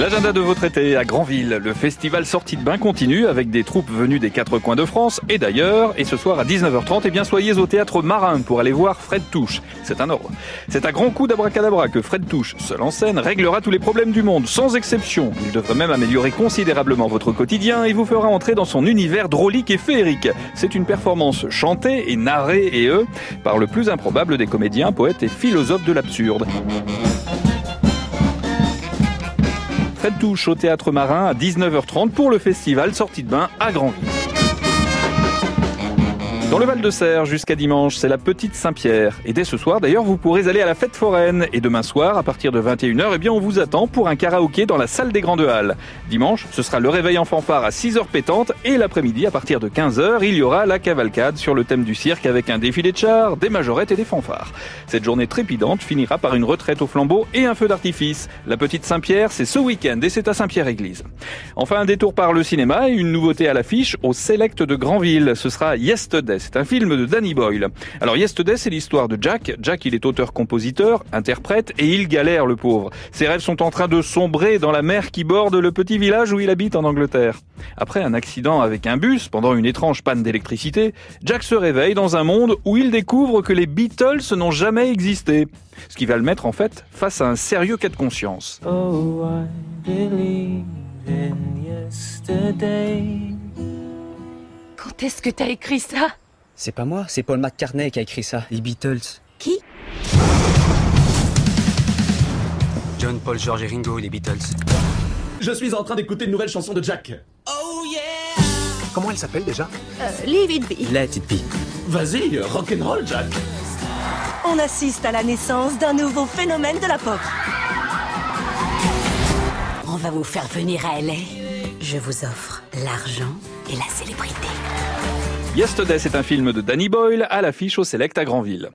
L'agenda de votre été à Granville, le festival Sortie de Bain continue avec des troupes venues des quatre coins de France et d'ailleurs. Et ce soir à 19h30, eh bien soyez au théâtre Marin pour aller voir Fred Touche. C'est un ordre. C'est un grand coup d'abracadabra que Fred Touche, seul en scène, réglera tous les problèmes du monde, sans exception. Il devrait même améliorer considérablement votre quotidien et vous fera entrer dans son univers drôlique et féerique. C'est une performance chantée et narrée et eux par le plus improbable des comédiens, poètes et philosophes de l'absurde. Fred Touche au Théâtre Marin à 19h30 pour le festival Sortie de Bain à Grandville. Dans le Val de Serre, jusqu'à dimanche, c'est la Petite Saint-Pierre. Et dès ce soir, d'ailleurs, vous pourrez aller à la fête foraine. Et demain soir, à partir de 21h, eh bien, on vous attend pour un karaoké dans la salle des Grandes Halles. Dimanche, ce sera le réveil en fanfare à 6h pétantes. Et l'après-midi, à partir de 15h, il y aura la cavalcade sur le thème du cirque avec un défilé de chars, des majorettes et des fanfares. Cette journée trépidante finira par une retraite au flambeau et un feu d'artifice. La Petite Saint-Pierre, c'est ce week-end et c'est à Saint-Pierre-Église. Enfin, un détour par le cinéma et une nouveauté à l'affiche au Select de Granville. Ce sera Yesterday. C'est un film de Danny Boyle. Alors Yesterday, c'est l'histoire de Jack. Jack, il est auteur-compositeur, interprète, et il galère, le pauvre. Ses rêves sont en train de sombrer dans la mer qui borde le petit village où il habite en Angleterre. Après un accident avec un bus, pendant une étrange panne d'électricité, Jack se réveille dans un monde où il découvre que les Beatles n'ont jamais existé. Ce qui va le mettre en fait face à un sérieux cas de conscience. Oh, I believe in yesterday. Quand est-ce que t'as écrit ça? C'est pas moi, c'est Paul McCartney qui a écrit ça, les Beatles. Qui? John, Paul, George et Ringo, les Beatles. Je suis en train d'écouter une nouvelle chanson de Jack. Comment elle s'appelle déjà? Euh, Leave it be. Let it be. Vas-y, rock'n'roll, Jack. On assiste à la naissance d'un nouveau phénomène de la pop. On va vous faire venir à LA. Je vous offre l'argent et la célébrité. Yesterday, c'est un film de Danny Boyle à l'affiche au Select à Granville.